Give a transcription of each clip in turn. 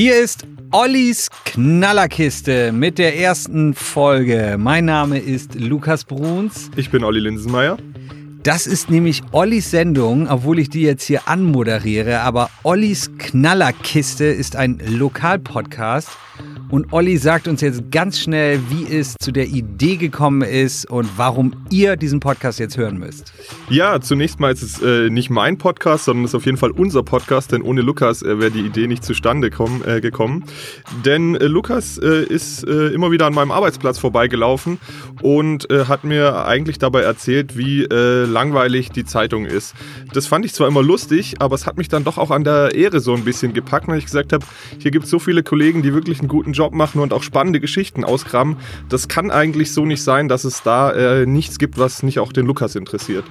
Hier ist Ollis Knallerkiste mit der ersten Folge. Mein Name ist Lukas Bruns. Ich bin Olli Linsenmeier. Das ist nämlich Ollis Sendung, obwohl ich die jetzt hier anmoderiere. Aber Ollis Knallerkiste ist ein Lokalpodcast und Olli sagt uns jetzt ganz schnell, wie es zu der Idee gekommen ist und warum ihr diesen Podcast jetzt hören müsst. Ja, zunächst mal ist es äh, nicht mein Podcast, sondern es ist auf jeden Fall unser Podcast, denn ohne Lukas äh, wäre die Idee nicht zustande komm, äh, gekommen. Denn äh, Lukas äh, ist äh, immer wieder an meinem Arbeitsplatz vorbeigelaufen und hat mir eigentlich dabei erzählt, wie langweilig die Zeitung ist. Das fand ich zwar immer lustig, aber es hat mich dann doch auch an der Ehre so ein bisschen gepackt, weil ich gesagt habe, hier gibt es so viele Kollegen, die wirklich einen guten Job machen und auch spannende Geschichten ausgraben. Das kann eigentlich so nicht sein, dass es da äh, nichts gibt, was nicht auch den Lukas interessiert.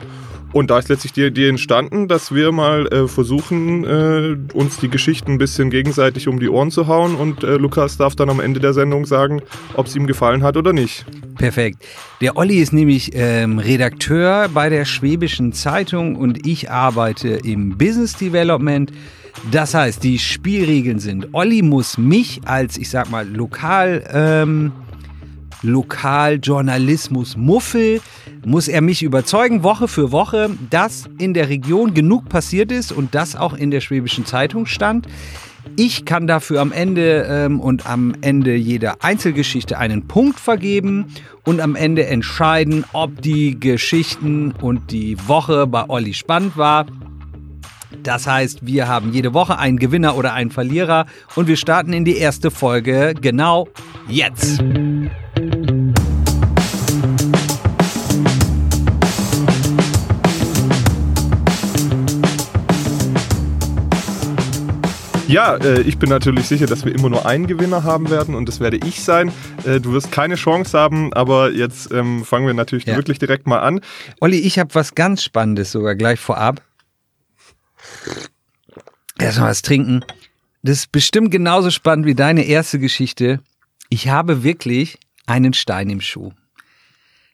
Und da ist letztlich die Idee entstanden, dass wir mal äh, versuchen, äh, uns die Geschichten ein bisschen gegenseitig um die Ohren zu hauen und äh, Lukas darf dann am Ende der Sendung sagen, ob es ihm gefallen hat oder nicht. Perfekt. Der Olli ist nämlich ähm, Redakteur bei der Schwäbischen Zeitung und ich arbeite im Business Development. Das heißt, die Spielregeln sind, Olli muss mich als, ich sag mal, lokal, ähm, Lokaljournalismus Muffel, muss er mich überzeugen, Woche für Woche, dass in der Region genug passiert ist und das auch in der Schwäbischen Zeitung stand. Ich kann dafür am Ende ähm, und am Ende jeder Einzelgeschichte einen Punkt vergeben und am Ende entscheiden, ob die Geschichten und die Woche bei Olli spannend war das heißt, wir haben jede Woche einen Gewinner oder einen Verlierer und wir starten in die erste Folge genau jetzt. Ja, äh, ich bin natürlich sicher, dass wir immer nur einen Gewinner haben werden und das werde ich sein. Äh, du wirst keine Chance haben, aber jetzt ähm, fangen wir natürlich ja. wirklich direkt mal an. Olli, ich habe was ganz Spannendes sogar gleich vorab. Erstmal was trinken. Das ist bestimmt genauso spannend wie deine erste Geschichte. Ich habe wirklich einen Stein im Schuh.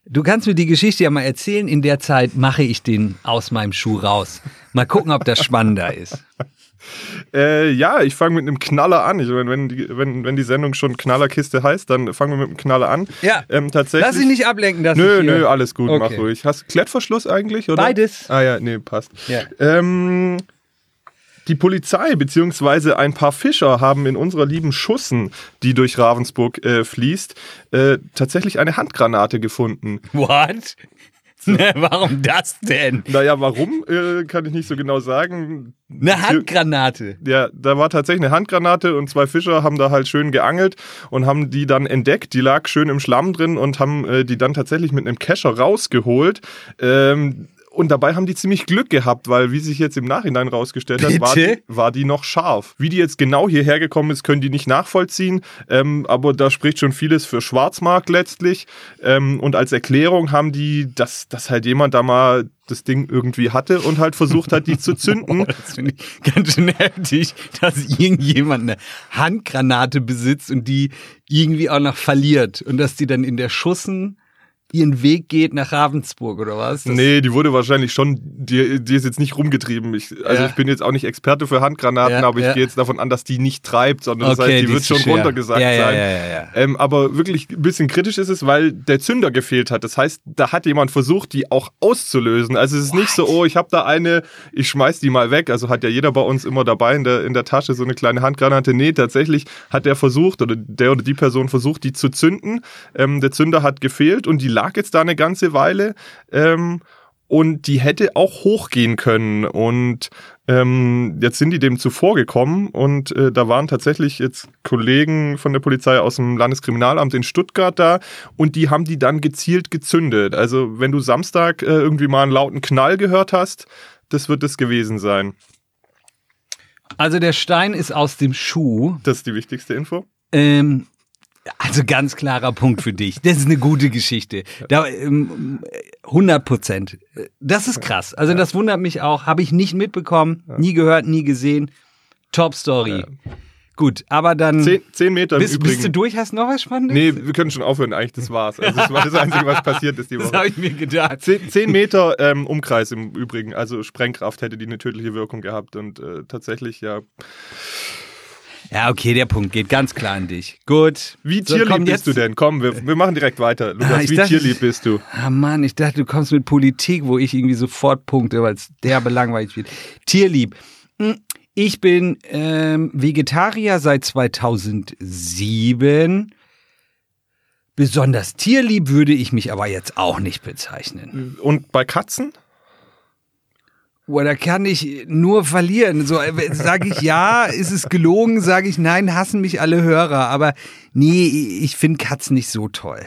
Du kannst mir die Geschichte ja mal erzählen. In der Zeit mache ich den aus meinem Schuh raus. Mal gucken, ob das spannender ist. Äh, ja, ich fange mit einem Knaller an. Ich meine, wenn die, wenn, wenn die Sendung schon Knallerkiste heißt, dann fangen wir mit einem Knaller an. Ja. Ähm, tatsächlich. Lass dich nicht ablenken, dass Nö, nö, alles gut, okay. mach ruhig. Hast du Klettverschluss eigentlich, oder? Beides. Ah ja, nee, passt. Ja. Ähm, die Polizei bzw. ein paar Fischer haben in unserer lieben Schussen, die durch Ravensburg äh, fließt, äh, tatsächlich eine Handgranate gefunden. What? Ne, warum das denn? Naja, warum, äh, kann ich nicht so genau sagen. Eine Handgranate. Ja, da war tatsächlich eine Handgranate und zwei Fischer haben da halt schön geangelt und haben die dann entdeckt. Die lag schön im Schlamm drin und haben äh, die dann tatsächlich mit einem Kescher rausgeholt. Ähm, und dabei haben die ziemlich Glück gehabt, weil, wie sich jetzt im Nachhinein rausgestellt hat, war die, war die, noch scharf. Wie die jetzt genau hierher gekommen ist, können die nicht nachvollziehen. Ähm, aber da spricht schon vieles für Schwarzmarkt letztlich. Ähm, und als Erklärung haben die, dass, dass halt jemand da mal das Ding irgendwie hatte und halt versucht hat, die zu zünden. Oh, das finde ich ganz schön heftig, dass irgendjemand eine Handgranate besitzt und die irgendwie auch noch verliert und dass die dann in der Schussen ihren Weg geht nach Ravensburg oder was? Das nee, die wurde wahrscheinlich schon, die, die ist jetzt nicht rumgetrieben. Ich, also ja. ich bin jetzt auch nicht Experte für Handgranaten, ja, aber ich ja. gehe jetzt davon an, dass die nicht treibt, sondern okay, das heißt, die, die wird schon schwer. runtergesagt sein. Ähm, aber wirklich ein bisschen kritisch ist es, weil der Zünder gefehlt hat. Das heißt, da hat jemand versucht, die auch auszulösen. Also es ist What? nicht so, oh, ich habe da eine, ich schmeiß die mal weg. Also hat ja jeder bei uns immer dabei in der, in der Tasche so eine kleine Handgranate. Nee, tatsächlich hat der versucht oder der oder die Person versucht, die zu zünden. Ähm, der Zünder hat gefehlt und die lag jetzt da eine ganze Weile. Ähm, und die hätte auch hochgehen können. Und ähm, jetzt sind die dem zuvor gekommen und äh, da waren tatsächlich jetzt Kollegen von der Polizei aus dem Landeskriminalamt in Stuttgart da und die haben die dann gezielt gezündet. Also wenn du Samstag äh, irgendwie mal einen lauten Knall gehört hast, das wird es gewesen sein. Also der Stein ist aus dem Schuh. Das ist die wichtigste Info. Ähm, also ganz klarer Punkt für dich. Das ist eine gute Geschichte. Da, 100 ähm, Prozent. Das ist krass. Also das wundert mich auch. Habe ich nicht mitbekommen, nie gehört, nie gesehen. Top Story. Ja. Gut, aber dann. Zehn, zehn Meter bist, Übrigen. Bist du durch? Hast du noch was Spannendes? Nee, wir können schon aufhören. Eigentlich, das war's. Also, das war das Einzige, was passiert ist die Woche. Das habe ich mir gedacht. Zehn, zehn Meter ähm, Umkreis im Übrigen. Also Sprengkraft hätte die eine tödliche Wirkung gehabt. Und äh, tatsächlich, ja. Ja, okay, der Punkt geht ganz klar an dich. Gut. Wie so, tierlieb bist du denn? Komm, wir, wir machen direkt weiter. Lukas, ah, wie dachte, tierlieb bist du? Ah Mann, ich dachte, du kommst mit Politik, wo ich irgendwie sofort punkte, weil es derbe langweilig wird. Tierlieb. Hm, ich bin ähm, Vegetarier seit 2007. Besonders tierlieb würde ich mich aber jetzt auch nicht bezeichnen. Und bei Katzen? Boah, da kann ich nur verlieren. So äh, sage ich ja, ist es gelogen, sage ich nein, hassen mich alle Hörer. Aber nee, ich finde Katzen nicht so toll.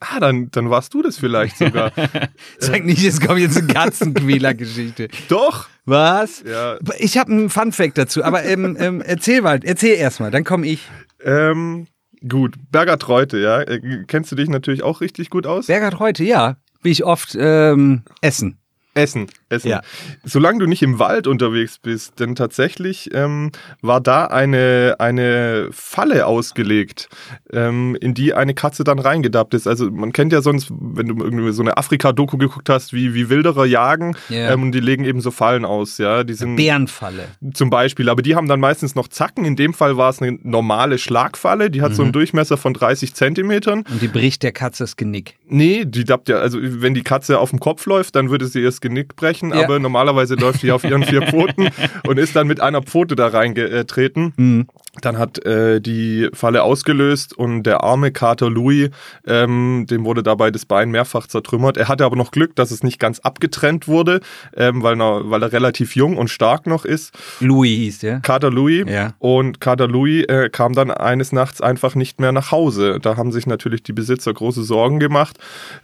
Ah, dann, dann warst du das vielleicht sogar. Sag nicht, es kommt jetzt eine Katzenquäler-Geschichte. Doch. Was? Ja. Ich habe einen Fun-Fact dazu, aber ähm, ähm, erzähl mal, erzähl erstmal, dann komme ich. Ähm, gut, Bergert Reute, ja. Äh, kennst du dich natürlich auch richtig gut aus? Bergert Reute, ja. Wie ich oft ähm, essen. Essen, Essen. Ja. Solange du nicht im Wald unterwegs bist, denn tatsächlich ähm, war da eine, eine Falle ausgelegt, ähm, in die eine Katze dann reingedappt ist. Also man kennt ja sonst, wenn du irgendwie so eine Afrika-Doku geguckt hast, wie, wie Wilderer jagen yeah. ähm, und die legen eben so Fallen aus, ja. Die sind, Bärenfalle. Zum Beispiel, aber die haben dann meistens noch Zacken. In dem Fall war es eine normale Schlagfalle, die hat mhm. so einen mhm. Durchmesser von 30 Zentimetern. Und die bricht der Katze das Genick. Nee, die dappt ja, also wenn die Katze auf dem Kopf läuft, dann würde sie erst Genick brechen, ja. aber normalerweise läuft die auf ihren vier Pfoten und ist dann mit einer Pfote da reingetreten. Mhm. Dann hat äh, die Falle ausgelöst und der arme Kater Louis, ähm, dem wurde dabei das Bein mehrfach zertrümmert. Er hatte aber noch Glück, dass es nicht ganz abgetrennt wurde, ähm, weil, er, weil er relativ jung und stark noch ist. Louis hieß der. Kater Louis. Ja. Und Kater Louis äh, kam dann eines Nachts einfach nicht mehr nach Hause. Da haben sich natürlich die Besitzer große Sorgen gemacht.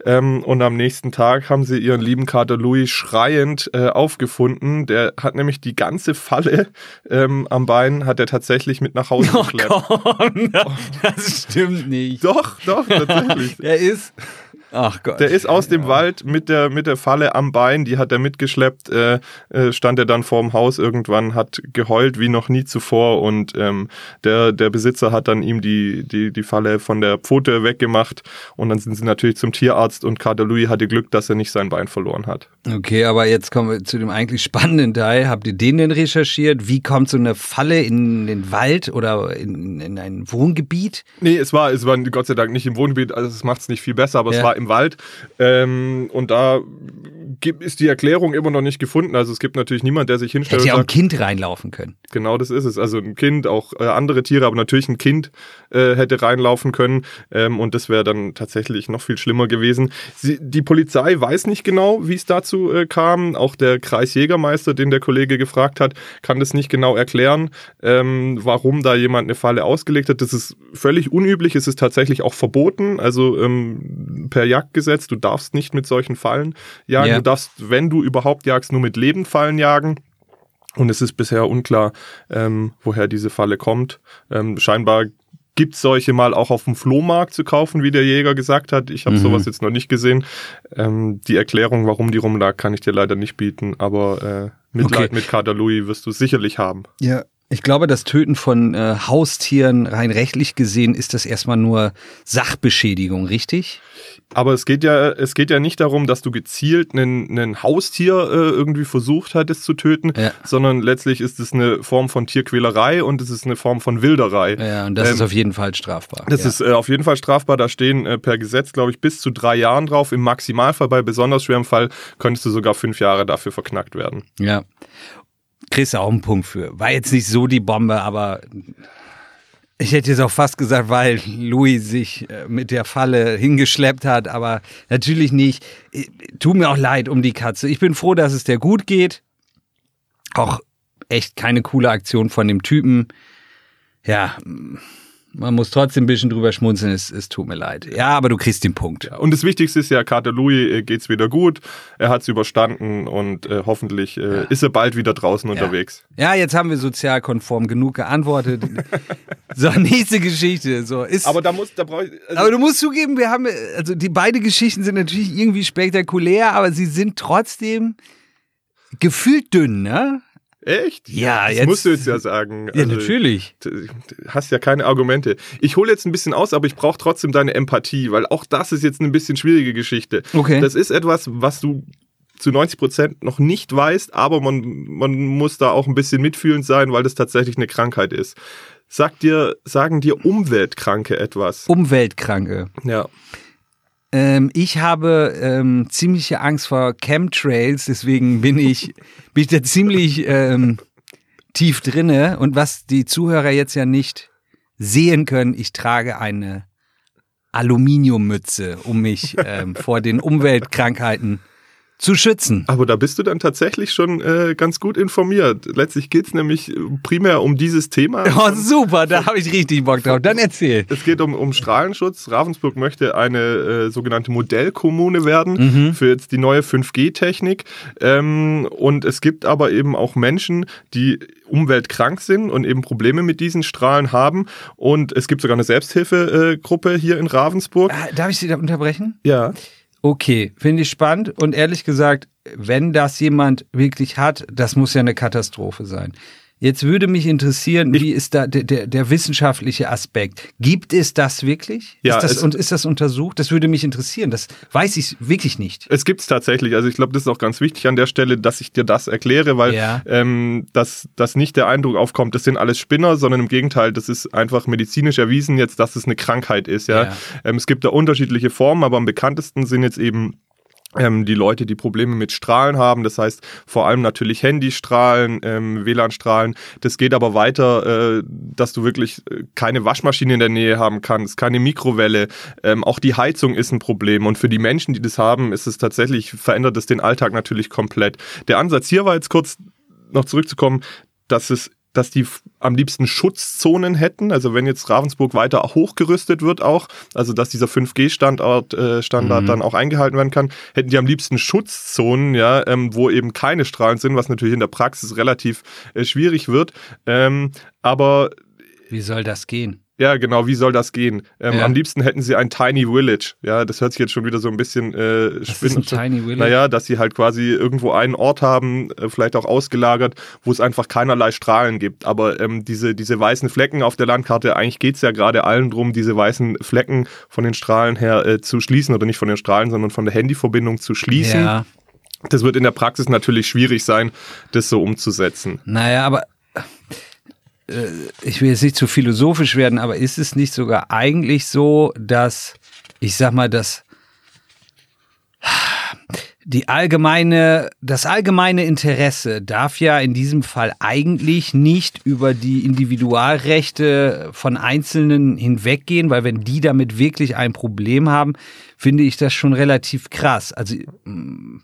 Ähm, und am nächsten Tag haben sie ihren lieben Kater Louis schreiend äh, aufgefunden. Der hat nämlich die ganze Falle ähm, am Bein, hat er tatsächlich mit nach Hause oh, geschleppt. Komm, das stimmt nicht. Doch, doch, tatsächlich. er ist Ach Gott. Der ist aus dem ja. Wald mit der, mit der Falle am Bein, die hat er mitgeschleppt, äh, äh, stand er dann vorm Haus irgendwann, hat geheult wie noch nie zuvor und ähm, der, der Besitzer hat dann ihm die, die, die Falle von der Pfote weggemacht und dann sind sie natürlich zum Tierarzt und Kater Louis hatte Glück, dass er nicht sein Bein verloren hat. Okay, aber jetzt kommen wir zu dem eigentlich spannenden Teil. Habt ihr den denn recherchiert? Wie kommt so eine Falle in den Wald oder in, in ein Wohngebiet? Nee, es war, es war Gott sei Dank nicht im Wohngebiet, also es macht es nicht viel besser, aber ja. es war im im Wald. Ähm, und da ist die Erklärung immer noch nicht gefunden. Also es gibt natürlich niemand, der sich hinstellt. Hätte ja auch ein Kind reinlaufen können. Genau, das ist es. Also ein Kind, auch äh, andere Tiere, aber natürlich ein Kind äh, hätte reinlaufen können. Ähm, und das wäre dann tatsächlich noch viel schlimmer gewesen. Sie, die Polizei weiß nicht genau, wie es dazu äh, kam. Auch der Kreisjägermeister, den der Kollege gefragt hat, kann das nicht genau erklären, ähm, warum da jemand eine Falle ausgelegt hat. Das ist völlig unüblich. Es ist tatsächlich auch verboten. Also ähm, per Jagdgesetz, du darfst nicht mit solchen Fallen jagen. Ja. Du darfst, wenn du überhaupt jagst, nur mit Lebendfallen jagen. Und es ist bisher unklar, ähm, woher diese Falle kommt. Ähm, scheinbar gibt es solche mal auch auf dem Flohmarkt zu kaufen, wie der Jäger gesagt hat. Ich habe mhm. sowas jetzt noch nicht gesehen. Ähm, die Erklärung, warum die rumlag, kann ich dir leider nicht bieten, aber äh, Mitleid okay. mit Kater Louis wirst du sicherlich haben. Ja, ich glaube, das Töten von äh, Haustieren rein rechtlich gesehen ist das erstmal nur Sachbeschädigung, richtig? Aber es geht ja, es geht ja nicht darum, dass du gezielt einen, einen Haustier äh, irgendwie versucht hattest zu töten, ja. sondern letztlich ist es eine Form von Tierquälerei und es ist eine Form von Wilderei. Ja, und das ähm, ist auf jeden Fall strafbar. Das ja. ist äh, auf jeden Fall strafbar. Da stehen äh, per Gesetz, glaube ich, bis zu drei Jahren drauf. Im Maximalfall, bei besonders schwerem Fall, könntest du sogar fünf Jahre dafür verknackt werden. Ja. Kriegst du auch einen Punkt für. War jetzt nicht so die Bombe, aber ich hätte jetzt auch fast gesagt, weil Louis sich äh, mit der Falle hingeschleppt hat, aber natürlich nicht. Äh, tut mir auch leid um die Katze. Ich bin froh, dass es der gut geht. Auch echt keine coole Aktion von dem Typen. Ja, man muss trotzdem ein bisschen drüber schmunzeln, es, es tut mir leid. Ja, aber du kriegst den Punkt. Ja, und das Wichtigste ist ja, Kater Louis äh, geht's wieder gut, er hat's überstanden und äh, hoffentlich äh, ja. ist er bald wieder draußen ja. unterwegs. Ja, jetzt haben wir sozialkonform genug geantwortet. so, nächste Geschichte. So, ist, aber da muss, da brauche ich. Also aber du musst zugeben, wir haben, also die beiden Geschichten sind natürlich irgendwie spektakulär, aber sie sind trotzdem gefühlt dünn, ne? Echt? Ja, das jetzt. musst du jetzt ja sagen. Ja, also, natürlich. Du hast ja keine Argumente. Ich hole jetzt ein bisschen aus, aber ich brauche trotzdem deine Empathie, weil auch das ist jetzt eine bisschen schwierige Geschichte. Okay. Das ist etwas, was du zu 90 Prozent noch nicht weißt, aber man, man muss da auch ein bisschen mitfühlend sein, weil das tatsächlich eine Krankheit ist. Sagt dir, sagen dir Umweltkranke etwas? Umweltkranke. Ja. Ähm, ich habe ähm, ziemliche Angst vor Chemtrails, deswegen bin ich, bin ich da ziemlich ähm, tief drinne. Und was die Zuhörer jetzt ja nicht sehen können, ich trage eine Aluminiummütze, um mich ähm, vor den Umweltkrankheiten zu schützen. Aber da bist du dann tatsächlich schon äh, ganz gut informiert. Letztlich geht es nämlich primär um dieses Thema. Oh, super, da habe ich richtig Bock drauf. Dann erzähl. Es geht um, um Strahlenschutz. Ravensburg möchte eine äh, sogenannte Modellkommune werden mhm. für jetzt die neue 5G-Technik. Ähm, und es gibt aber eben auch Menschen, die umweltkrank sind und eben Probleme mit diesen Strahlen haben. Und es gibt sogar eine Selbsthilfegruppe hier in Ravensburg. Ah, darf ich Sie da unterbrechen? Ja. Okay, finde ich spannend und ehrlich gesagt, wenn das jemand wirklich hat, das muss ja eine Katastrophe sein. Jetzt würde mich interessieren, wie ist da der, der, der, wissenschaftliche Aspekt? Gibt es das wirklich? Ja, ist das, und ist das untersucht? Das würde mich interessieren. Das weiß ich wirklich nicht. Es gibt es tatsächlich. Also ich glaube, das ist auch ganz wichtig an der Stelle, dass ich dir das erkläre, weil ja. ähm, dass, dass nicht der Eindruck aufkommt, das sind alles Spinner, sondern im Gegenteil, das ist einfach medizinisch erwiesen jetzt, dass es eine Krankheit ist. Ja, ja. Ähm, es gibt da unterschiedliche Formen, aber am bekanntesten sind jetzt eben ähm, die Leute, die Probleme mit Strahlen haben, das heißt vor allem natürlich Handystrahlen, ähm, WLAN-Strahlen. Das geht aber weiter, äh, dass du wirklich äh, keine Waschmaschine in der Nähe haben kannst, keine Mikrowelle. Ähm, auch die Heizung ist ein Problem. Und für die Menschen, die das haben, ist es tatsächlich, verändert es den Alltag natürlich komplett. Der Ansatz hier war jetzt kurz noch zurückzukommen, dass es dass die am liebsten Schutzzonen hätten. Also wenn jetzt Ravensburg weiter hochgerüstet wird auch, also dass dieser 5G-Standard äh, Standard mhm. dann auch eingehalten werden kann, hätten die am liebsten Schutzzonen, ja, ähm, wo eben keine Strahlen sind, was natürlich in der Praxis relativ äh, schwierig wird. Ähm, aber wie soll das gehen? Ja, genau, wie soll das gehen? Ähm, ja. Am liebsten hätten sie ein Tiny Village. Ja, das hört sich jetzt schon wieder so ein bisschen äh, Was ist ein Tiny Village? Naja, dass sie halt quasi irgendwo einen Ort haben, äh, vielleicht auch ausgelagert, wo es einfach keinerlei Strahlen gibt. Aber ähm, diese, diese weißen Flecken auf der Landkarte, eigentlich geht's ja gerade allen drum, diese weißen Flecken von den Strahlen her äh, zu schließen oder nicht von den Strahlen, sondern von der Handyverbindung zu schließen. Ja. Das wird in der Praxis natürlich schwierig sein, das so umzusetzen. Naja, aber ich will jetzt nicht zu philosophisch werden, aber ist es nicht sogar eigentlich so, dass, ich sag mal, dass die allgemeine, das allgemeine Interesse darf ja in diesem Fall eigentlich nicht über die Individualrechte von Einzelnen hinweggehen, weil wenn die damit wirklich ein Problem haben, finde ich das schon relativ krass. Also mm,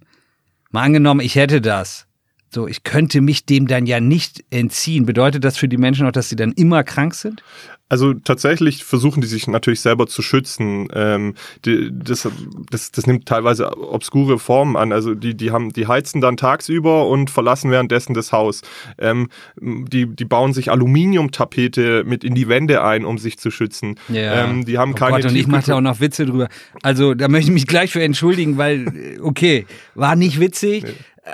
mal angenommen, ich hätte das so, ich könnte mich dem dann ja nicht entziehen. Bedeutet das für die Menschen auch, dass sie dann immer krank sind? Also tatsächlich versuchen die sich natürlich selber zu schützen. Ähm, die, das, das, das nimmt teilweise obskure Formen an. Also die, die haben, die heizen dann tagsüber und verlassen währenddessen das Haus. Ähm, die, die bauen sich Aluminiumtapete mit in die Wände ein, um sich zu schützen. Ja. Ähm, die haben oh keine. Gott, und ich mache da auch noch Witze drüber. Also da möchte ich mich gleich für entschuldigen, weil okay, war nicht witzig. Nee.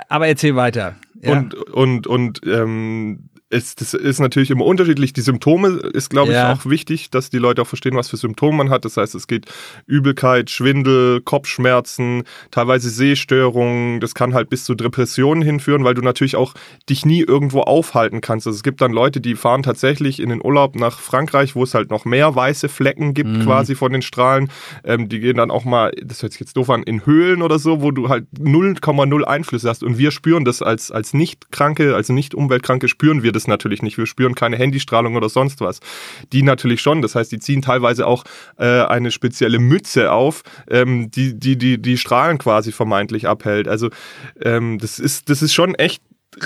Aber erzähl weiter. Und, und, und ähm, es, das ist natürlich immer unterschiedlich. Die Symptome ist, glaube ja. ich, auch wichtig, dass die Leute auch verstehen, was für Symptome man hat. Das heißt, es geht Übelkeit, Schwindel, Kopfschmerzen, teilweise Sehstörungen. Das kann halt bis zu Depressionen hinführen, weil du natürlich auch dich nie irgendwo aufhalten kannst. Also es gibt dann Leute, die fahren tatsächlich in den Urlaub nach Frankreich, wo es halt noch mehr weiße Flecken gibt, mhm. quasi von den Strahlen. Ähm, die gehen dann auch mal, das hört sich jetzt doof an, in Höhlen oder so, wo du halt 0,0 Einflüsse hast. Und wir spüren das als, als Nicht-Kranke, also nicht Umweltkranke, spüren wir das natürlich nicht. Wir spüren keine Handystrahlung oder sonst was. Die natürlich schon. Das heißt, die ziehen teilweise auch äh, eine spezielle Mütze auf, ähm, die, die, die die Strahlen quasi vermeintlich abhält. Also ähm, das ist, das ist schon echt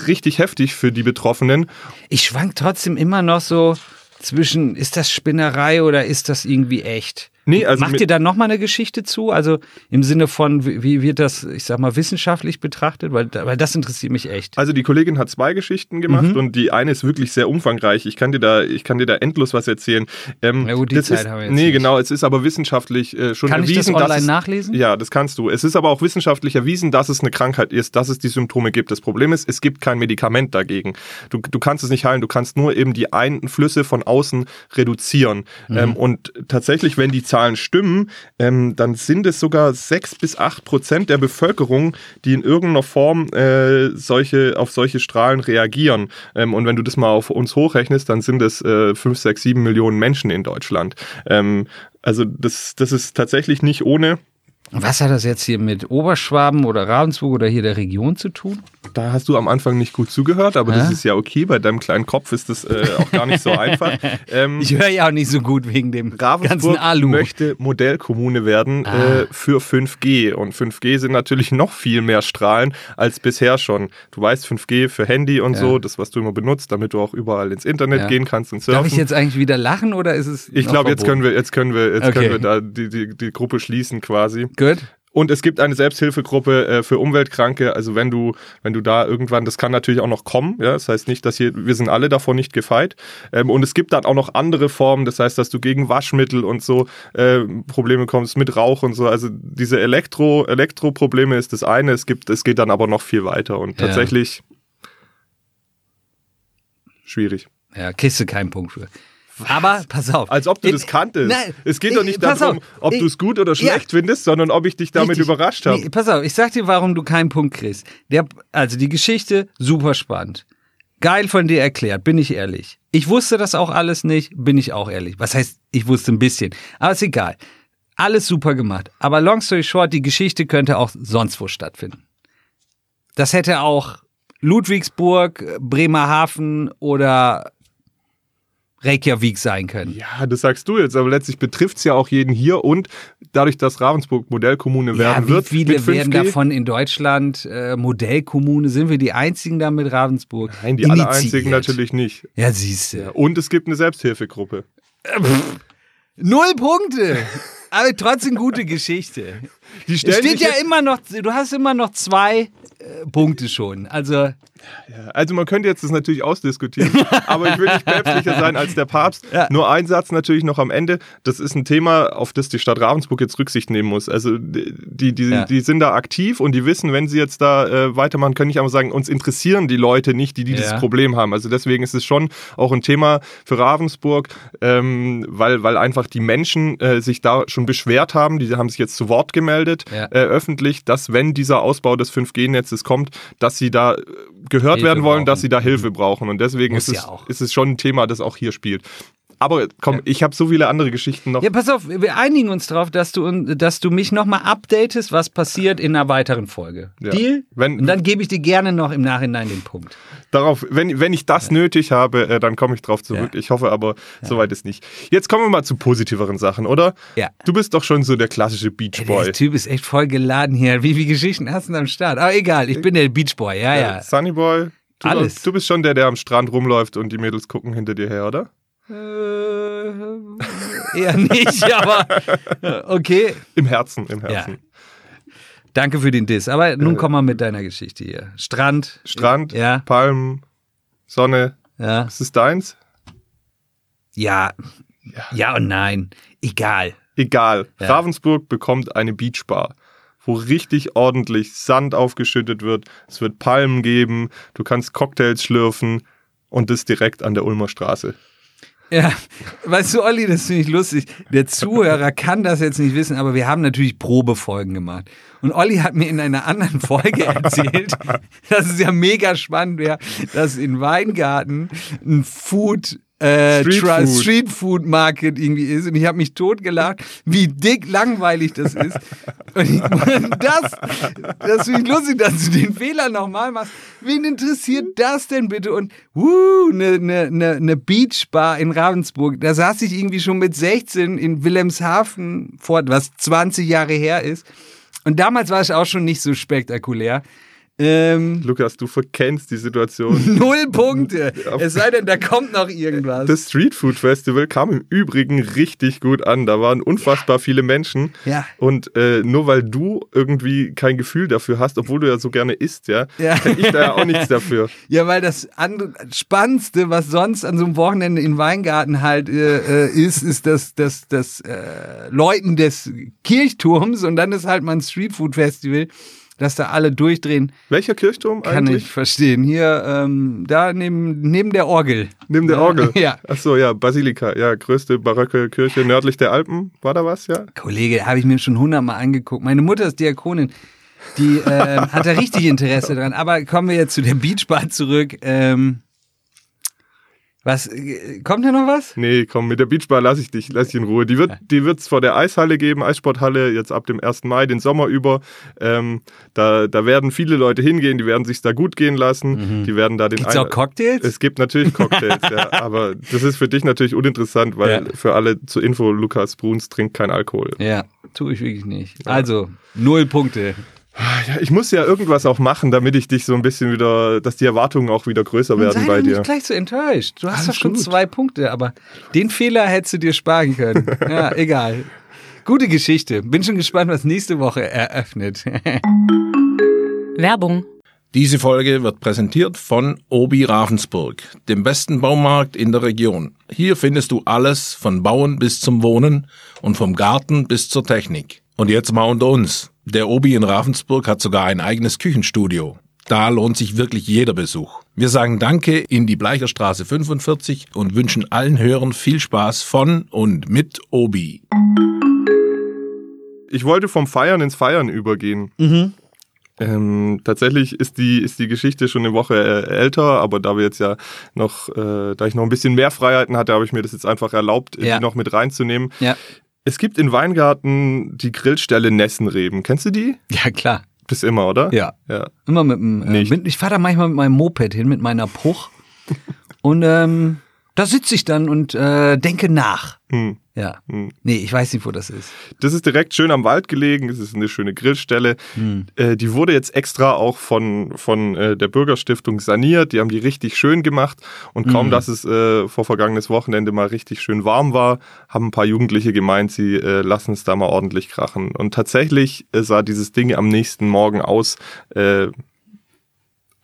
richtig heftig für die Betroffenen. Ich schwank trotzdem immer noch so zwischen, ist das Spinnerei oder ist das irgendwie echt? Nee, also Macht ihr da nochmal eine Geschichte zu? Also im Sinne von, wie wird das, ich sag mal, wissenschaftlich betrachtet? Weil, weil das interessiert mich echt. Also die Kollegin hat zwei Geschichten gemacht mhm. und die eine ist wirklich sehr umfangreich. Ich kann dir da, ich kann dir da endlos was erzählen. Ähm, ja gut, die Zeit ist, haben wir jetzt Nee, nicht. genau, es ist aber wissenschaftlich äh, schon kann erwiesen. Kann ich das online es, nachlesen? Ja, das kannst du. Es ist aber auch wissenschaftlich erwiesen, dass es eine Krankheit ist, dass es die Symptome gibt. Das Problem ist, es gibt kein Medikament dagegen. Du, du kannst es nicht heilen, du kannst nur eben die Einflüsse von außen reduzieren. Mhm. Ähm, und tatsächlich, wenn die Zahlen Zahlen stimmen, ähm, dann sind es sogar sechs bis acht Prozent der Bevölkerung, die in irgendeiner Form äh, solche, auf solche Strahlen reagieren. Ähm, und wenn du das mal auf uns hochrechnest, dann sind es äh, fünf, sechs, sieben Millionen Menschen in Deutschland. Ähm, also das, das ist tatsächlich nicht ohne. Was hat das jetzt hier mit Oberschwaben oder Ravensburg oder hier der Region zu tun? Da hast du am Anfang nicht gut zugehört, aber Hä? das ist ja okay. Bei deinem kleinen Kopf ist das äh, auch gar nicht so einfach. Ähm, ich höre ja auch nicht so gut wegen dem Ravensburg ganzen Alu. möchte Modellkommune werden ah. äh, für 5G. Und 5G sind natürlich noch viel mehr Strahlen als bisher schon. Du weißt, 5G für Handy und ja. so, das, was du immer benutzt, damit du auch überall ins Internet ja. gehen kannst und surfen. Darf ich jetzt eigentlich wieder lachen oder ist es. Ich glaube, jetzt können wir, jetzt können wir, jetzt okay. können wir da die, die, die Gruppe schließen quasi. Gut. Und es gibt eine Selbsthilfegruppe äh, für Umweltkranke. Also wenn du, wenn du da irgendwann, das kann natürlich auch noch kommen. Ja, das heißt nicht, dass hier, wir sind alle davor nicht gefeit. Ähm, und es gibt dann auch noch andere Formen. Das heißt, dass du gegen Waschmittel und so äh, Probleme kommst mit Rauch und so. Also diese Elektro, Elektroprobleme ist das eine. Es gibt, es geht dann aber noch viel weiter und ja. tatsächlich schwierig. Ja, kriegst du keinen Punkt für. Aber pass auf. Als ob du das kanntest. Nein, es geht doch nicht darum, auf, ob du es gut oder schlecht ja, findest, sondern ob ich dich damit richtig. überrascht habe. Nee, pass auf, ich sag dir, warum du keinen Punkt kriegst. Der, also die Geschichte, super spannend. Geil von dir erklärt, bin ich ehrlich. Ich wusste das auch alles nicht, bin ich auch ehrlich. Was heißt, ich wusste ein bisschen. Aber ist egal. Alles super gemacht. Aber long story short, die Geschichte könnte auch sonst wo stattfinden. Das hätte auch Ludwigsburg, Bremerhaven oder Reykjavik sein können. Ja, das sagst du jetzt, aber letztlich betrifft es ja auch jeden hier und dadurch, dass Ravensburg Modellkommune werden ja, wird. Wie viele werden davon in Deutschland äh, Modellkommune? Sind wir die einzigen da mit Ravensburg? Nein, die alle einzigen natürlich nicht. Ja, siehst du. Und es gibt eine Selbsthilfegruppe. Äh, null Punkte! aber trotzdem gute Geschichte. Die steht ja immer noch, du hast immer noch zwei äh, Punkte schon. Also ja, also man könnte jetzt das natürlich ausdiskutieren, aber ich will nicht päpstlicher sein als der Papst. Ja. Nur ein Satz natürlich noch am Ende. Das ist ein Thema, auf das die Stadt Ravensburg jetzt Rücksicht nehmen muss. Also die, die, ja. die sind da aktiv und die wissen, wenn sie jetzt da äh, weitermachen, können ich aber sagen, uns interessieren die Leute nicht, die, die dieses Problem haben. Also deswegen ist es schon auch ein Thema für Ravensburg, ähm, weil, weil einfach die Menschen äh, sich da schon beschwert haben. Die haben sich jetzt zu Wort gemeldet, äh, öffentlich, dass wenn dieser Ausbau des 5G-Netzes kommt, dass sie da äh, gehört Hilfe werden wollen, brauchen. dass sie da Hilfe mhm. brauchen. Und deswegen ist es, ja ist es schon ein Thema, das auch hier spielt. Aber komm, ja. ich habe so viele andere Geschichten noch. Ja, pass auf, wir einigen uns darauf, dass du, dass du mich nochmal updatest, was passiert in einer weiteren Folge. Ja. Deal? Wenn, Und dann gebe ich dir gerne noch im Nachhinein den Punkt. Darauf, wenn, wenn ich das ja. nötig habe, äh, dann komme ich drauf zurück. Ich hoffe aber, soweit ist nicht. Jetzt kommen wir mal zu positiveren Sachen, oder? Ja. Du bist doch schon so der klassische Beachboy. Der Typ ist echt voll geladen hier. Wie viele Geschichten hast du am Start? Aber egal, ich bin der Beachboy, ja, ja. Sunnyboy. Du, Alles. Du bist schon der, der am Strand rumläuft und die Mädels gucken hinter dir her, oder? Äh, eher nicht, aber okay. Im Herzen, im Herzen. Ja. Danke für den Diss. Aber nun äh, komm mal mit deiner Geschichte hier. Strand. Strand, ja. Palmen, Sonne. Ja. Ist es deins? Ja. ja. Ja und nein. Egal. Egal. Ja. Ravensburg bekommt eine Beachbar wo richtig ordentlich Sand aufgeschüttet wird. Es wird Palmen geben, du kannst Cocktails schlürfen und das direkt an der Ulmer Straße. Ja, weißt du, Olli, das finde ich lustig. Der Zuhörer kann das jetzt nicht wissen, aber wir haben natürlich Probefolgen gemacht. Und Olli hat mir in einer anderen Folge erzählt, dass es ja mega spannend wäre, dass in Weingarten ein Food äh, Street, Food. Street Food Market irgendwie ist. Und ich habe mich totgelacht, wie dick langweilig das ist. Und ich, das, das finde ich lustig, dass du den Fehler nochmal machst. Wen interessiert das denn bitte? Und wuh, eine ne, ne, ne Beachbar in Ravensburg. Da saß ich irgendwie schon mit 16 in Wilhelmshaven fort, was 20 Jahre her ist. Und damals war es auch schon nicht so spektakulär. Ähm, Lukas, du verkennst die Situation. Null Punkte. Es sei denn, da kommt noch irgendwas. Das Street Food Festival kam im Übrigen richtig gut an. Da waren unfassbar ja. viele Menschen. Ja. Und äh, nur weil du irgendwie kein Gefühl dafür hast, obwohl du ja so gerne isst, ja, ja. kann ich da ja auch nichts dafür. Ja, weil das Spannendste, was sonst an so einem Wochenende in Weingarten halt äh, äh, ist, ist das, das, das äh, Läuten des Kirchturms und dann ist halt mal ein Street Food Festival. Dass da alle durchdrehen. Welcher Kirchturm Kann eigentlich? ich verstehen. Hier, ähm, da neben, neben der Orgel. Neben der Orgel? ja. Achso, ja, Basilika, ja, größte barocke Kirche nördlich der Alpen. War da was, ja? Kollege, habe ich mir schon hundertmal angeguckt. Meine Mutter ist Diakonin. Die äh, hat da richtig Interesse dran. Aber kommen wir jetzt zu der Beachbar zurück. Ähm, was, äh, kommt da noch was? Nee, komm, mit der Beachbar lasse ich dich, lass ich in Ruhe. Die wird die wird's vor der Eishalle geben, Eissporthalle, jetzt ab dem 1. Mai, den Sommer über. Ähm, da, da werden viele Leute hingehen, die werden sich da gut gehen lassen. Mhm. Die werden da den Gibt's auch Cocktails? Es gibt natürlich Cocktails, ja. Aber das ist für dich natürlich uninteressant, weil ja. für alle zur Info, Lukas Bruns trinkt kein Alkohol. Ja, tue ich wirklich nicht. Also, null Punkte. Ja, ich muss ja irgendwas auch machen, damit ich dich so ein bisschen wieder, dass die Erwartungen auch wieder größer werden sei bei dir. Nicht gleich so enttäuscht. Du hast doch schon gut. zwei Punkte, aber den Fehler hättest du dir sparen können. ja, egal. Gute Geschichte. Bin schon gespannt, was nächste Woche eröffnet. Werbung. Diese Folge wird präsentiert von Obi Ravensburg, dem besten Baumarkt in der Region. Hier findest du alles von Bauen bis zum Wohnen und vom Garten bis zur Technik. Und jetzt mal unter uns. Der Obi in Ravensburg hat sogar ein eigenes Küchenstudio. Da lohnt sich wirklich jeder Besuch. Wir sagen Danke in die Bleicherstraße 45 und wünschen allen Hörern viel Spaß von und mit Obi. Ich wollte vom Feiern ins Feiern übergehen. Mhm. Ähm, tatsächlich ist die, ist die Geschichte schon eine Woche älter, aber da wir jetzt ja noch, äh, da ich noch ein bisschen mehr Freiheiten hatte, habe ich mir das jetzt einfach erlaubt, ja. die noch mit reinzunehmen. Ja. Es gibt in Weingarten die Grillstelle Nessenreben. Kennst du die? Ja, klar. Bis immer, oder? Ja. ja. Immer mit dem. Äh, mit, ich fahre da manchmal mit meinem Moped hin, mit meiner Bruch. und ähm, da sitze ich dann und äh, denke nach. Hm. Ja. Hm. Nee, ich weiß nicht, wo das ist. Das ist direkt schön am Wald gelegen. Es ist eine schöne Grillstelle. Hm. Äh, die wurde jetzt extra auch von, von äh, der Bürgerstiftung saniert. Die haben die richtig schön gemacht. Und kaum, hm. dass es äh, vor vergangenes Wochenende mal richtig schön warm war, haben ein paar Jugendliche gemeint, sie äh, lassen es da mal ordentlich krachen. Und tatsächlich äh, sah dieses Ding am nächsten Morgen aus äh,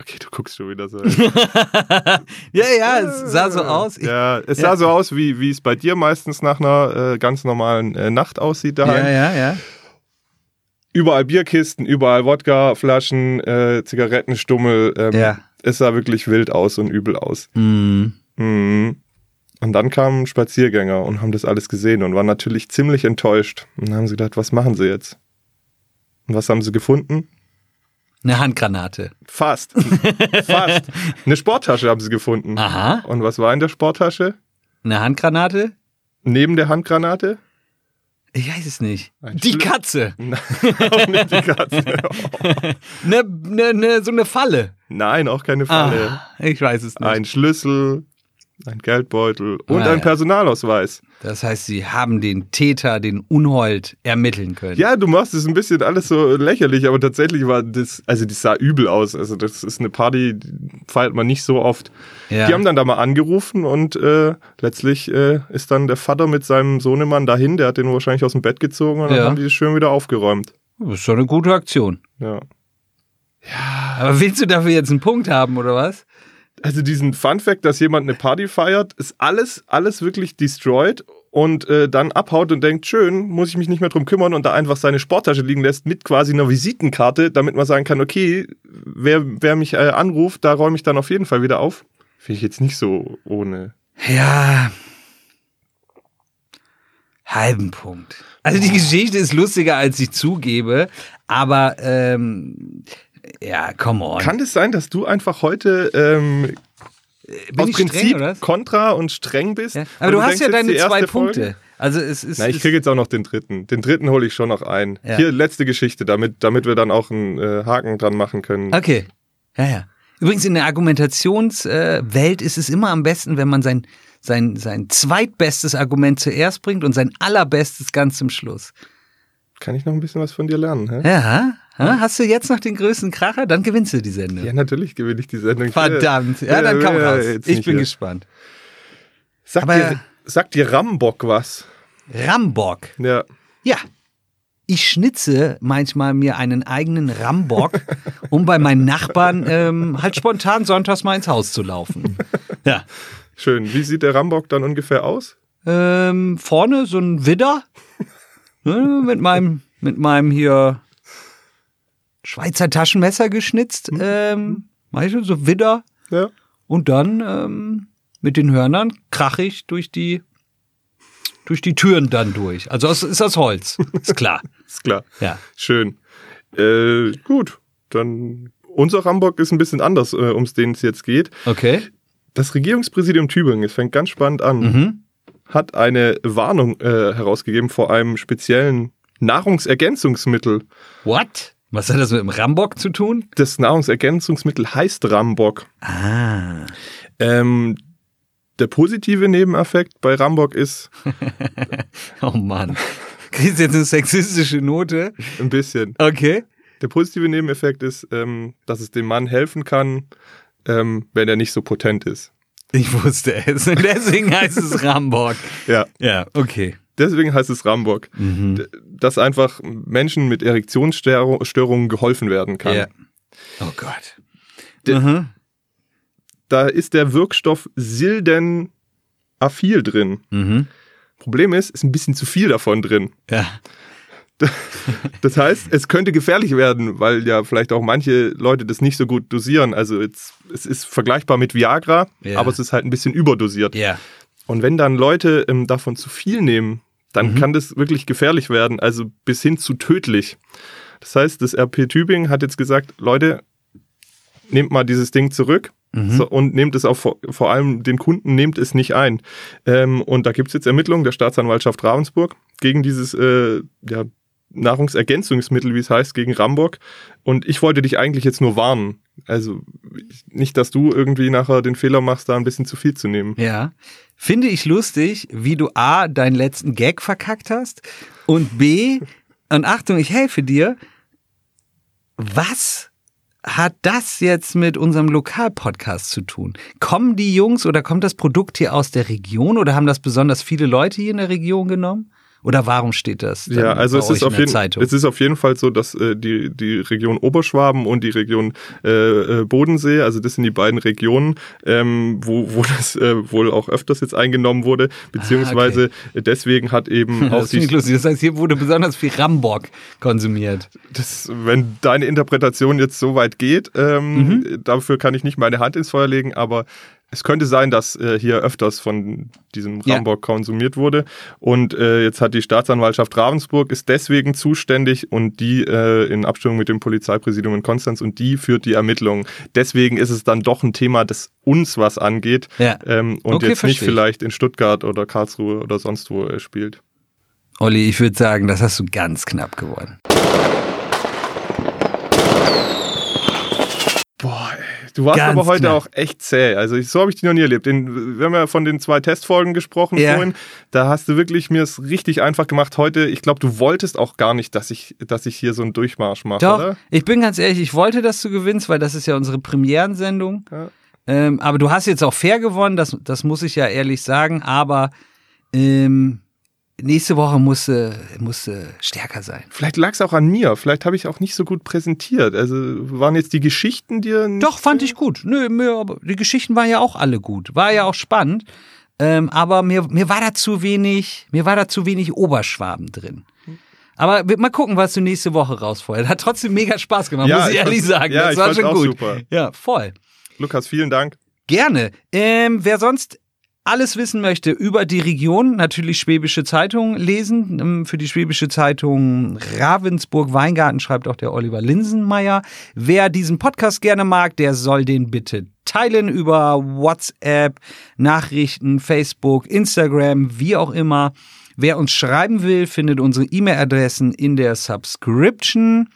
Okay, du guckst schon wieder so. ja, ja, es sah so aus. ja, es sah ja. so aus, wie, wie es bei dir meistens nach einer äh, ganz normalen äh, Nacht aussieht daheim. Ja, ja, ja. Überall Bierkisten, überall Wodkaflaschen, äh, Zigarettenstummel. Ähm, ja. Es sah wirklich wild aus und übel aus. Mhm. Mhm. Und dann kamen Spaziergänger und haben das alles gesehen und waren natürlich ziemlich enttäuscht. Und dann haben sie gedacht, was machen sie jetzt? Und was haben sie gefunden? Eine Handgranate. Fast. Fast. Eine Sporttasche haben sie gefunden. Aha. Und was war in der Sporttasche? Eine Handgranate? Neben der Handgranate? Ich weiß es nicht. Ein die Schlü Katze. Nein, auch nicht die Katze. ne, ne, ne, so eine Falle. Nein, auch keine Falle. Ah, ich weiß es nicht. Ein Schlüssel, ein Geldbeutel und ah, ein Personalausweis. Das heißt, sie haben den Täter, den Unhold, ermitteln können. Ja, du machst es ein bisschen alles so lächerlich, aber tatsächlich war das, also das sah übel aus. Also das ist eine Party, die feiert man nicht so oft. Ja. Die haben dann da mal angerufen und äh, letztlich äh, ist dann der Vater mit seinem Sohnemann dahin, der hat den wahrscheinlich aus dem Bett gezogen und dann haben die das schön wieder aufgeräumt. Das ist schon eine gute Aktion. Ja. Ja. Aber willst du dafür jetzt einen Punkt haben, oder was? Also diesen Fun Fact, dass jemand eine Party feiert, ist alles, alles wirklich destroyed und äh, dann abhaut und denkt, schön, muss ich mich nicht mehr drum kümmern und da einfach seine Sporttasche liegen lässt mit quasi einer Visitenkarte, damit man sagen kann, okay, wer, wer mich äh, anruft, da räume ich dann auf jeden Fall wieder auf. Finde ich jetzt nicht so ohne. Ja. Halben Punkt. Also die Geschichte ist lustiger, als ich zugebe, aber ähm, ja, come on. Kann es sein, dass du einfach heute ähm, Bin aus Prinzip streng, kontra und streng bist? Ja. Aber du, du hast ja deine zwei Punkte. Folge? Also es ist. Na, ich kriege jetzt auch noch den dritten. Den dritten hole ich schon noch ein. Ja. Hier letzte Geschichte, damit, damit wir dann auch einen äh, Haken dran machen können. Okay. Ja, ja. Übrigens in der Argumentationswelt äh, ist es immer am besten, wenn man sein, sein, sein zweitbestes Argument zuerst bringt und sein allerbestes ganz zum Schluss. Kann ich noch ein bisschen was von dir lernen? Hä? Ja, Hast du jetzt noch den größten Kracher? Dann gewinnst du die Sendung. Ja, natürlich gewinne ich die Sendung. Verdammt. Ja, dann komm raus. Ich bin gespannt. Sagt dir, sagt dir Rambock was? Rambock? Ja. Ja. Ich schnitze manchmal mir einen eigenen Rambock, um bei meinen Nachbarn ähm, halt spontan sonntags mal ins Haus zu laufen. Ja. Schön. Wie sieht der Rambock dann ungefähr aus? Ähm, vorne so ein Widder. ne, mit meinem, mit meinem hier Schweizer Taschenmesser geschnitzt, mhm. ähm, weißt du, so Widder. Ja. Und dann ähm, mit den Hörnern krach ich durch die durch die Türen dann durch. Also es ist aus Holz. Ist klar. ist klar. Ja. Schön. Äh, gut, dann unser Rambock ist ein bisschen anders, äh, um den es jetzt geht. Okay. Das Regierungspräsidium Tübingen, es fängt ganz spannend an, mhm. hat eine Warnung äh, herausgegeben vor einem speziellen Nahrungsergänzungsmittel. What? Was hat das mit dem Rambock zu tun? Das Nahrungsergänzungsmittel heißt Rambock. Ah. Ähm, der positive Nebeneffekt bei Rambock ist. oh Mann. Kriegst du jetzt eine sexistische Note? Ein bisschen. Okay. Der positive Nebeneffekt ist, ähm, dass es dem Mann helfen kann, ähm, wenn er nicht so potent ist. Ich wusste es. Deswegen heißt es Rambock. Ja. Ja, okay. Deswegen heißt es Rambock. Mhm. Dass einfach Menschen mit Erektionsstörungen geholfen werden kann. Ja. Oh Gott. Mhm. Da ist der Wirkstoff Sildenafil drin. Mhm. Problem ist, ist ein bisschen zu viel davon drin. Ja. Das heißt, es könnte gefährlich werden, weil ja vielleicht auch manche Leute das nicht so gut dosieren. Also jetzt, es ist vergleichbar mit Viagra, ja. aber es ist halt ein bisschen überdosiert. Ja. Und wenn dann Leute ähm, davon zu viel nehmen, dann mhm. kann das wirklich gefährlich werden, also bis hin zu tödlich. Das heißt, das RP Tübingen hat jetzt gesagt, Leute, nehmt mal dieses Ding zurück. Mhm. So, und nehmt es auch vor, vor, allem den Kunden, nehmt es nicht ein. Ähm, und da gibt es jetzt Ermittlungen der Staatsanwaltschaft Ravensburg gegen dieses äh, ja, Nahrungsergänzungsmittel, wie es heißt, gegen Rambock. Und ich wollte dich eigentlich jetzt nur warnen. Also nicht, dass du irgendwie nachher den Fehler machst, da ein bisschen zu viel zu nehmen. Ja. Finde ich lustig, wie du A, deinen letzten Gag verkackt hast und B, und Achtung, ich helfe dir, was hat das jetzt mit unserem Lokalpodcast zu tun? Kommen die Jungs oder kommt das Produkt hier aus der Region oder haben das besonders viele Leute hier in der Region genommen? Oder warum steht das? Ja, also es ist, auf jeden, es ist auf jeden Fall so, dass äh, die, die Region Oberschwaben und die Region äh, äh, Bodensee, also das sind die beiden Regionen, ähm, wo, wo das äh, wohl auch öfters jetzt eingenommen wurde, beziehungsweise ah, okay. deswegen hat eben auch das die... Lustig. Das heißt, hier wurde besonders viel Rambock konsumiert. Das, wenn deine Interpretation jetzt so weit geht, ähm, mhm. dafür kann ich nicht meine Hand ins Feuer legen, aber es könnte sein, dass äh, hier öfters von diesem Rambock ja. konsumiert wurde. Und äh, jetzt hat die Staatsanwaltschaft Ravensburg ist deswegen zuständig und die äh, in Abstimmung mit dem Polizeipräsidium in Konstanz und die führt die Ermittlungen. Deswegen ist es dann doch ein Thema, das uns was angeht ja. ähm, und okay, jetzt nicht vielleicht in Stuttgart oder Karlsruhe oder sonst wo er spielt. Olli, ich würde sagen, das hast du ganz knapp gewonnen. Boah, ey. Du warst Ganz aber heute knapp. auch echt zäh. Also so habe ich dich noch nie erlebt. Den, wir haben ja von den zwei Testfolgen gesprochen ja. vorhin. Da hast du wirklich mir es richtig einfach gemacht. Heute, ich glaube, du wolltest auch gar nicht, dass ich, dass ich hier so einen Durchmarsch mache, Doch, oder? ich bin ganz ehrlich, ich wollte, dass du gewinnst, weil das ist ja unsere Premierensendung. Ja. Ähm, aber du hast jetzt auch fair gewonnen, das, das muss ich ja ehrlich sagen. Aber ähm, nächste Woche musste, musste stärker sein. Vielleicht lag es auch an mir. Vielleicht habe ich auch nicht so gut präsentiert. Also waren jetzt die Geschichten dir. Doch, fand ich gut. Nö, mir, die Geschichten waren ja auch alle gut. War ja auch spannend. Ähm, aber mir, mir war da zu wenig, mir war da zu wenig Oberschwaben drin. Aber mal gucken, was du nächste Woche rausfeuert. Hat trotzdem mega Spaß gemacht, ja, muss ich, ich ehrlich sagen. Ja, das war schon gut. Super. Ja, voll. Lukas, vielen Dank. Gerne. Ähm, wer sonst alles wissen möchte über die Region, natürlich Schwäbische Zeitung lesen. Ähm, für die Schwäbische Zeitung Ravensburg-Weingarten schreibt auch der Oliver Linsenmeier. Wer diesen Podcast gerne mag, der soll den bitte teilen über WhatsApp, Nachrichten, Facebook, Instagram, wie auch immer. Wer uns schreiben will, findet unsere E-Mail-Adressen in der Subscription.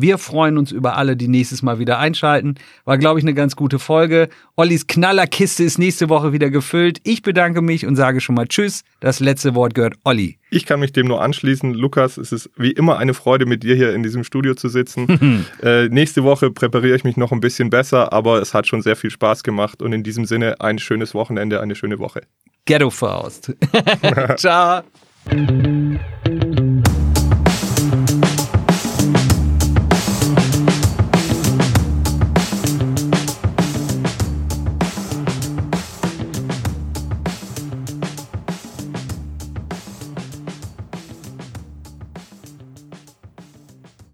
Wir freuen uns über alle, die nächstes Mal wieder einschalten. War, glaube ich, eine ganz gute Folge. Ollis Knallerkiste ist nächste Woche wieder gefüllt. Ich bedanke mich und sage schon mal Tschüss. Das letzte Wort gehört Olli. Ich kann mich dem nur anschließen. Lukas, es ist wie immer eine Freude, mit dir hier in diesem Studio zu sitzen. äh, nächste Woche präpariere ich mich noch ein bisschen besser, aber es hat schon sehr viel Spaß gemacht. Und in diesem Sinne ein schönes Wochenende, eine schöne Woche. Ghetto Faust. Ciao.